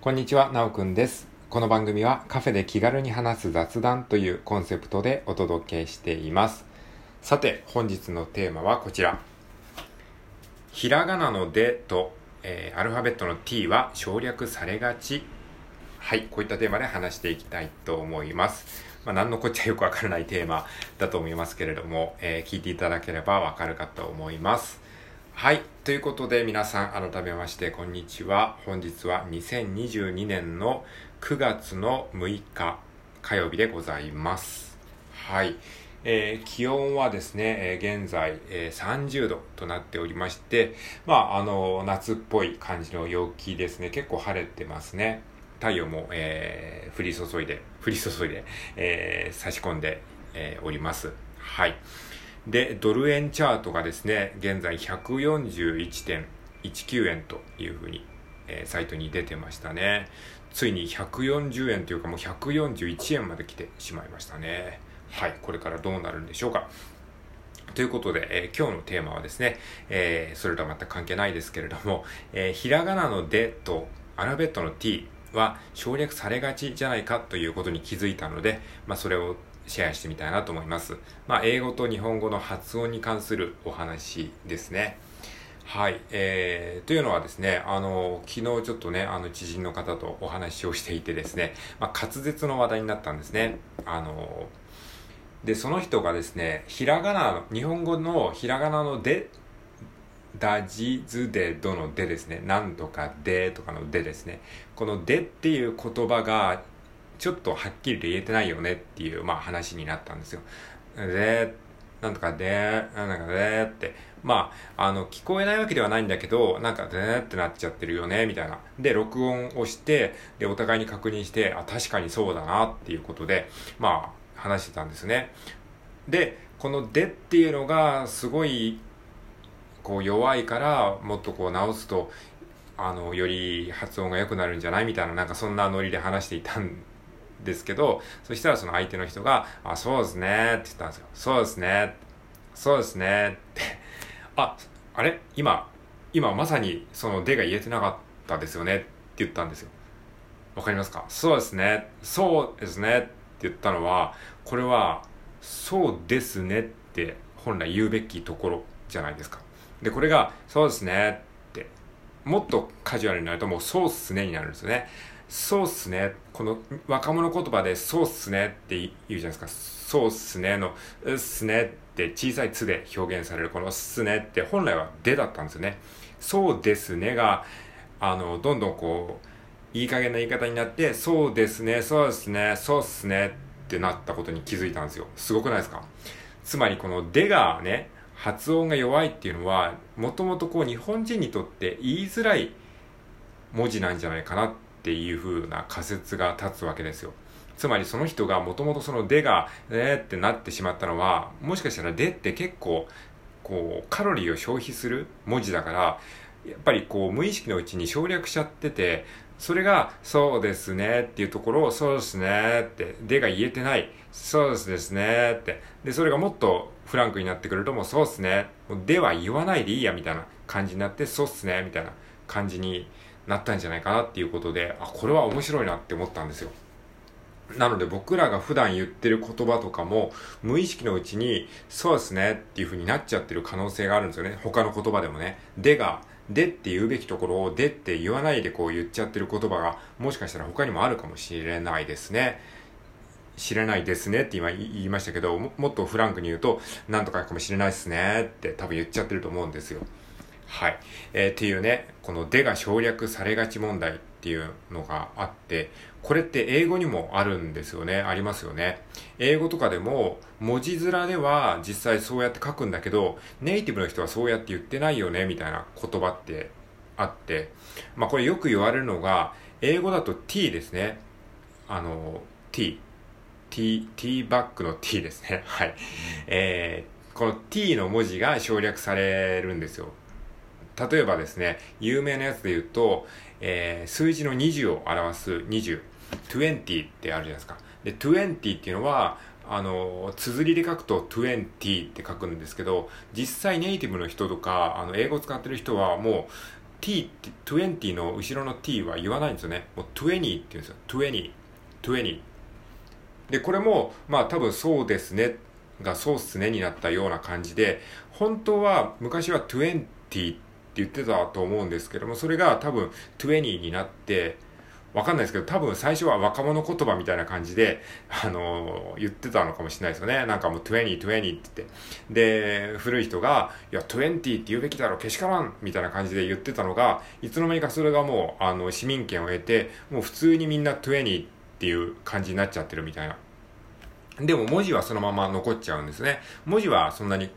こんにちは、なおくんです。この番組はカフェで気軽に話す雑談というコンセプトでお届けしています。さて、本日のテーマはこちら。ひらがなのでと、えーアルファベットの t は省略されがち。はい、こういったテーマで話していきたいと思います。まあ、何のこっちゃよくわからないテーマだと思いますけれども、えー聞いていただければわかるかと思います。はい。ということで皆さん改めましてこんにちは。本日は2022年の9月の6日火曜日でございます。はい。えー気温はですね、えー現在、えー30度となっておりまして、まあ、あの、夏っぽい感じの陽気ですね。結構晴れてますね。太陽も、えー降り注いで、降り注いで、え差し込んで、えおります。はい。で、ドル円チャートがですね、現在141.19円というふうに、えーサイトに出てましたね。ついに140円というかもう141円まで来てしまいましたね。はい、これからどうなるんでしょうか。ということで、えー今日のテーマはですね、えーそれとは全く関係ないですけれども、えーひらがなのでとアルファベットの t は省略されがちじゃないかということに気づいたので、まあ、それをシェアしてみたいなと思います。まあ、英語と日本語の発音に関するお話ですね。はい。えー、というのはですね、あの、昨日ちょっとね、あの、知人の方とお話をしていてですね、まあ、滑舌の話題になったんですね。あの、で、その人がですね、ひらがなの、日本語のひらがなので、だじずでどのでですね、なんとかでとかのでですね、このでっていう言葉が、ちょっとはっきりと言えてないよねっていう、まあ話になったんですよ。で、なんとかで、なんとかでって、まあ、あの、聞こえないわけではないんだけど、なんかでってなっちゃってるよね、みたいな。で、録音をして、で、お互いに確認して、あ、確かにそうだなっていうことで、まあ、話してたんですね。で、このでっていうのが、すごい、こう弱いから、もっとこう直すと、あの、より発音が良くなるんじゃない？みたいな、なんかそんなノリで話していたんですけど、そしたらその相手の人が、あ、そうですねって言ったんですよ。そうですね。そうですねって。あ、あれ？今、今まさにそのでが言えてなかったですよねって言ったんですよ。わかりますかそうですね。そうですねって言ったのは、これは、そうですねって本来言うべきところじゃないですか。で、これが、そうですねって、もっとカジュアルになるともうそうっすねになるんですよね。そうっすね。この若者言葉でそうっすねって言うじゃないですか。そうっすねの、うっすねって小さいつで表現されるこのすねって本来はでだったんですよね。そうですねが、あの、どんどんこう、いい加減な言い方になって、そうですね、そうですね、そうっすねってなったことに気づいたんですよ。すごくないですか？つまりこのでがね、発音が弱いっていうのは、もともとこう日本人にとって言いづらい文字なんじゃないかなってていう風な仮説が立つわけですよ。つまりその人がもともとそのでが、えーってなってしまったのは、もしかしたらでって結構、こう、カロリーを消費する文字だから、やっぱりこう、無意識のうちに省略しちゃってて、それが、そうですねっていうところを、そうですねって、でが言えてない、そうですねって。で、それがもっとフランクになってくると、もうそうっすね。もうでは言わないでいいや、みたいな感じになって、そうっすね、みたいな感じになったんじゃないかなっていうことで、あ、これは面白いなって思ったんですよ。なので僕らが普段言ってる言葉とかも無意識のうちにそうですねっていう風になっちゃってる可能性があるんですよね。他の言葉でもね。でが、でって言うべきところをでって言わないでこう言っちゃってる言葉がもしかしたら他にもあるかもしれないですね。知れないですねって今言いましたけども、もっとフランクに言うと、なんとかかもしれないですねって多分言っちゃってると思うんですよ。はい。えーっていうね、このでが省略されがち問題っていうのがあって、これって英語にもあるんですよね。ありますよね。英語とかでも、文字面では実際そうやって書くんだけど、ネイティブの人はそうやって言ってないよね、みたいな言葉ってあって、まあこれよく言われるのが、英語だと t ですね。あの、t。t、t バックの t ですね。はい。えー、この t の文字が省略されるんですよ。例えばですね、有名なやつで言うと、えー数字の20を表す20、20ってあるじゃないですか。で、20っていうのは、あの、綴りで書くと20って書くんですけど、実際ネイティブの人とか、あの、英語使ってる人はもう、t って20の後ろの t は言わないんですよね。もう20って言うんですよ。20 20でこれもまあ多分そうですね。がそうっすねになったような感じで本当は昔は20って言ってたと思うんですけどもそれが多分20になってわかんないですけど、多分最初は若者言葉みたいな感じで、あのー、言ってたのかもしれないですよね。なんかもう20、20って言って。で、古い人が、いや、20って言うべきだろ、けしからんみたいな感じで言ってたのが、いつの間にかそれがもう、あの、市民権を得て、もう普通にみんな20っていう感じになっちゃってるみたいな。でも文字はそのまま残っちゃうんですね。文字はそんなに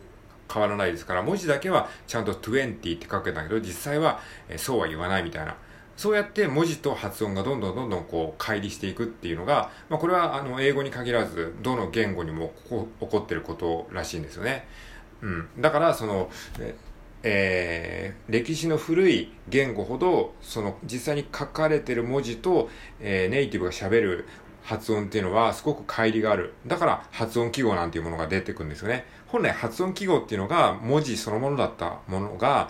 変わらないですから、文字だけはちゃんと20って書くんだけど、実際は、えそうは言わないみたいな。そうやって文字と発音がどんどんどんどんこう乖離していくっていうのが、まあ、これはあの英語に限らずどの言語にも起こってることらしいんですよね。うん、だからその、えー、歴史の古い言語ほどその実際に書かれてる文字と、えー、ネイティブが喋る発音っていうのはすごく乖離がある。だから発音記号なんていうものが出てくるんですよね。本来発音記号っていうのが文字そのものだったものが、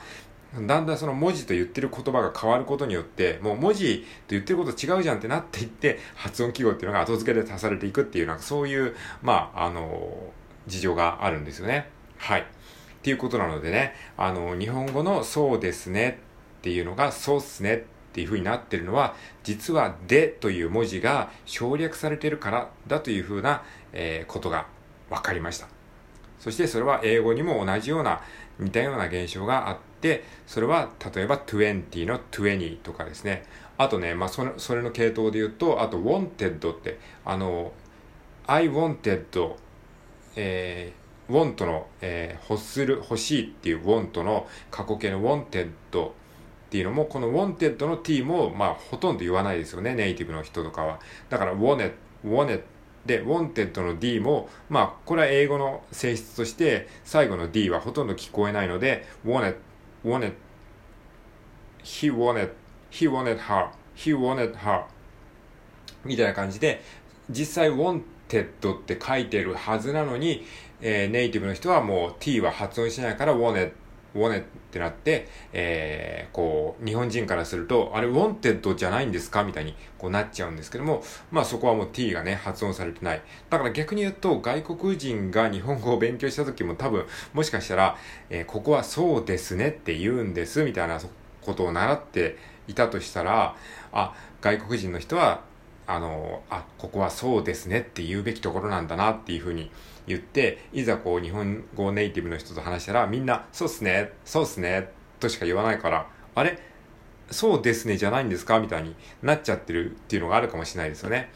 だんだんその文字と言ってる言葉が変わることによって、もう文字と言ってること違うじゃんってなっていって、発音記号っていうのが後付けで足されていくっていう、なんかそういう、まあ、あの、事情があるんですよね。はい。っていうことなのでね、あの、日本語のそうですねっていうのが、そうっすねっていう風になってるのは、実はでという文字が省略されてるからだという風な、えー、ことが分かりました。そしてそれは英語にも同じような似たような現象があって、それは例えば20の20とかですね。あとね、まあそれそれの系統で言うと、あと wanted って、あの、I wanted、えー、want の、えー、欲する、欲しいっていう want の過去形の wanted っていうのも、この wanted の t も、まあほとんど言わないですよね、ネイティブの人とかは。だから wanted, wanted で、wanted の d も、まあ、これは英語の性質として、最後の d はほとんど聞こえないので、wanted wanted he wanted he wanted her he wanted her みたいな感じで実際 wanted って書いてるはずなのに、えー、ネイティブの人はもう t は発音しないから wanted wanted ってなって、えー、こう、日本人からすると、あれ、wanted じゃないんですかみたいにこうなっちゃうんですけども、まあそこはもう t がね、発音されてない。だから逆に言うと、外国人が日本語を勉強した時も多分、もしかしたら、えー、ここはそうですねって言うんです、みたいなことを習っていたとしたら、あ、外国人の人は、あの、あ、ここはそうですねって言うべきところなんだなっていうふうに言って、いざこう日本語ネイティブの人と話したらみんな、そうっすね、そうっすね、としか言わないから、あれ？そうですねじゃないんですかみたいになっちゃってるっていうのがあるかもしれないですよね。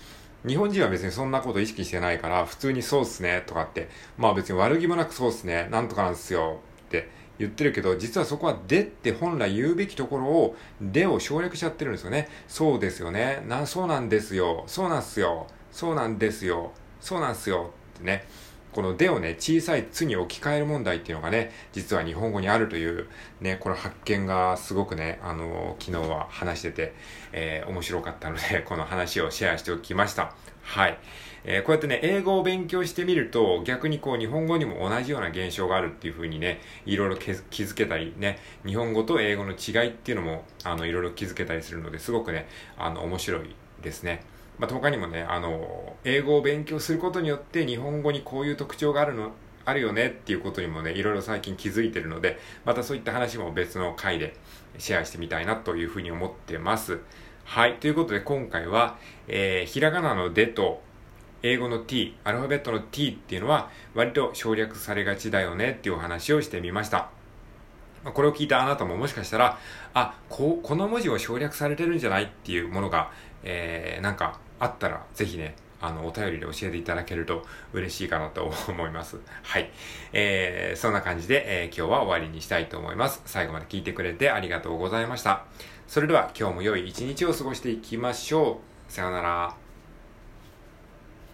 日本人は別にそんなこと意識してないから、普通にそうっすねとかって、まあ別に悪気もなくそうっすね、なんとかなんですよって言ってるけど、実はそこはでって本来言うべきところを、でを省略しちゃってるんですよね。そうですよね。な、そうなんですよ。そうなんすよ。そうなんですよ。そうなんすよ。ってね。このでをね、小さいつに置き換える問題っていうのがね、実は日本語にあるという、ね、この発見がすごくね、あの、昨日は話してて、えー、面白かったので、この話をシェアしておきました。はい。えー、こうやってね、英語を勉強してみると、逆にこう、日本語にも同じような現象があるっていう風にね、いろいろ気づけたりね、日本語と英語の違いっていうのも、あの、いろいろ気づけたりするので、すごくね、あの、面白いですね。まあ、他にもね、あの、英語を勉強することによって日本語にこういう特徴があるの、あるよねっていうことにもね、いろいろ最近気づいてるので、またそういった話も別の回でシェアしてみたいなというふうに思ってます。はい。ということで今回は、えー、ひらがなのでと、英語の t、アルファベットの t っていうのは割と省略されがちだよねっていうお話をしてみました。これを聞いたあなたももしかしたら、あ、ここの文字を省略されてるんじゃない？っていうものが、えー、なんかあったら、ぜひね、あの、お便りで教えていただけると嬉しいかなと思います。はい。えー、そんな感じで、えー、今日は終わりにしたいと思います。最後まで聞いてくれてありがとうございました。それでは今日も良い一日を過ごしていきましょう。さようなら。